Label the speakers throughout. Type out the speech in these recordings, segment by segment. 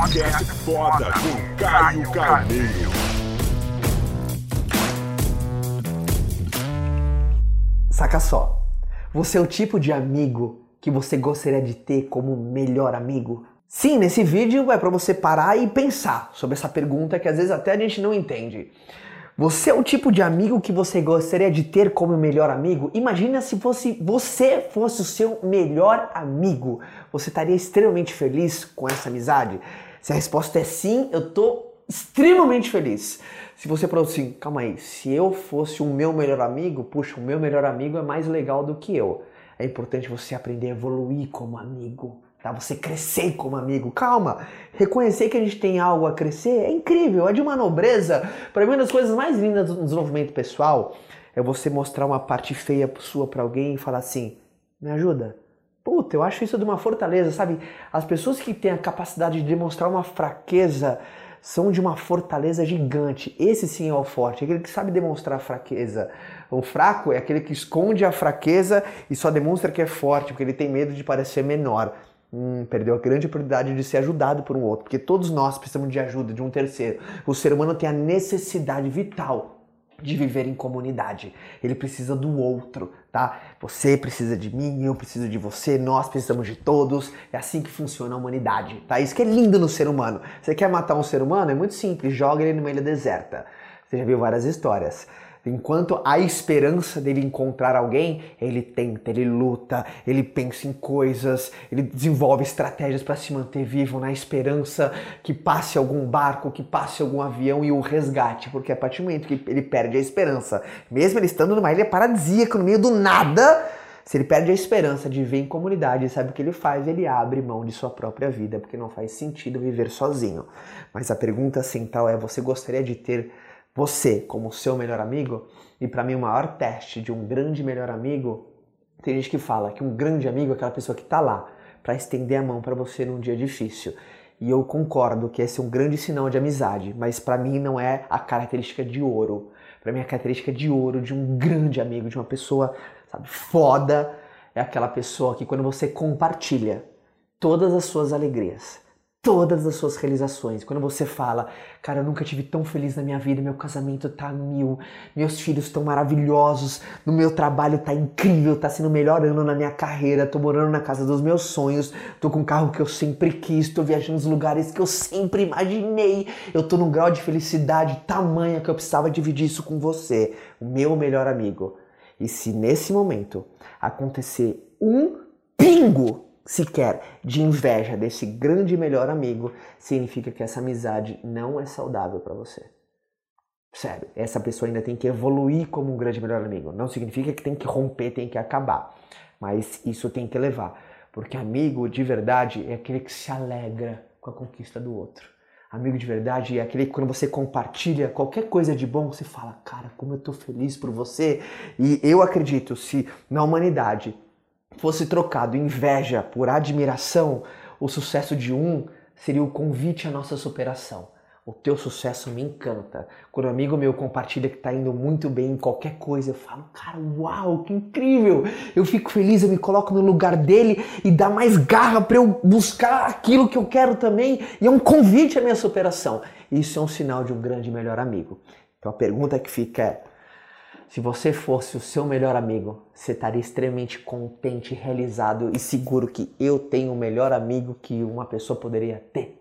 Speaker 1: Podcast Foda com Caio Carneiro.
Speaker 2: Saca só. Você é o tipo de amigo que você gostaria de ter como melhor amigo? Sim, nesse vídeo é para você parar e pensar sobre essa pergunta que às vezes até a gente não entende. Você é o tipo de amigo que você gostaria de ter como melhor amigo? Imagina se fosse você fosse o seu melhor amigo. Você estaria extremamente feliz com essa amizade? Se a resposta é sim, eu tô extremamente feliz. Se você falou assim, calma aí, se eu fosse o meu melhor amigo, puxa, o meu melhor amigo é mais legal do que eu. É importante você aprender a evoluir como amigo tá? Você crescer como amigo. Calma, reconhecer que a gente tem algo a crescer é incrível, é de uma nobreza. Para mim, uma das coisas mais lindas do desenvolvimento pessoal é você mostrar uma parte feia sua para alguém e falar assim: me ajuda. Puta, eu acho isso de uma fortaleza, sabe? As pessoas que têm a capacidade de demonstrar uma fraqueza são de uma fortaleza gigante. Esse sim é o forte, é aquele que sabe demonstrar a fraqueza. O fraco é aquele que esconde a fraqueza e só demonstra que é forte, porque ele tem medo de parecer menor hum, perdeu a grande oportunidade de ser ajudado por um outro, porque todos nós precisamos de ajuda de um terceiro. O ser humano tem a necessidade vital de viver em comunidade. Ele precisa do outro, tá? Você precisa de mim, eu preciso de você, nós precisamos de todos. É assim que funciona a humanidade, tá? Isso que é lindo no ser humano. Você quer matar um ser humano? É muito simples, joga ele numa ilha deserta. Você já viu várias histórias. Enquanto há esperança dele encontrar alguém, ele tenta, ele luta, ele pensa em coisas, ele desenvolve estratégias para se manter vivo na esperança que passe algum barco, que passe algum avião e o resgate, porque a partir do momento que ele perde a esperança, mesmo ele estando numa ilha paradisíaca no meio do nada, se ele perde a esperança de viver em comunidade, sabe o que ele faz? Ele abre mão de sua própria vida, porque não faz sentido viver sozinho. Mas a pergunta central é: você gostaria de ter você como seu melhor amigo. E para mim, o maior teste de um grande melhor amigo, tem gente que fala que um grande amigo é aquela pessoa que está lá para estender a mão para você num dia difícil. E eu concordo que esse é um grande sinal de amizade, mas para mim não é a característica de ouro. Para mim a característica de ouro de um grande amigo, de uma pessoa, sabe, foda, é aquela pessoa que quando você compartilha todas as suas alegrias, todas as suas realizações. Quando você fala, cara, eu nunca tive tão feliz na minha vida, meu casamento tá mil, meus filhos estão maravilhosos, no meu trabalho tá incrível, tá sendo o melhor ano na minha carreira, tô morando na casa dos meus sonhos, tô com o carro que eu sempre quis, tô viajando nos lugares que eu sempre imaginei, eu tô num grau de felicidade tamanha que eu precisava dividir isso com você, o meu melhor amigo. E se nesse momento acontecer um pingo sequer de inveja desse grande melhor amigo, significa que essa amizade não é saudável para você. Sério, essa pessoa ainda tem que evoluir como um grande melhor amigo. Não significa que tem que romper, tem que acabar. Mas isso tem que levar. Porque amigo de verdade é aquele que se alegra com a conquista do outro. Amigo de verdade é aquele que quando você compartilha qualquer coisa de bom, você fala, cara, como eu tô feliz por você. E eu acredito, se na humanidade fosse trocado inveja por admiração, o sucesso de um seria o convite à nossa superação. O teu sucesso me encanta. Quando um amigo meu compartilha que está indo muito bem em qualquer coisa, eu falo, cara, uau, que incrível! Eu fico feliz, eu me coloco no lugar dele e dá mais garra para eu buscar aquilo que eu quero também. E é um convite à minha superação. Isso é um sinal de um grande melhor amigo. Então a pergunta que fica é: se você fosse o seu melhor amigo, você estaria extremamente contente, realizado e seguro que eu tenho o melhor amigo que uma pessoa poderia ter.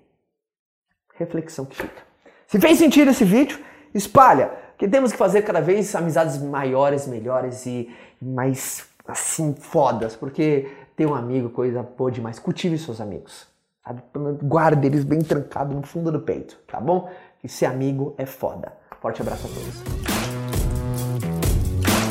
Speaker 2: Reflexão que fica. Se fez sentido esse vídeo, espalha, que temos que fazer cada vez amizades maiores, melhores e mais assim fodas, porque ter um amigo coisa boa demais. Cultive seus amigos. Sabe? Guarde eles bem trancados no fundo do peito, tá bom? Que ser amigo é foda. Forte abraço a todos.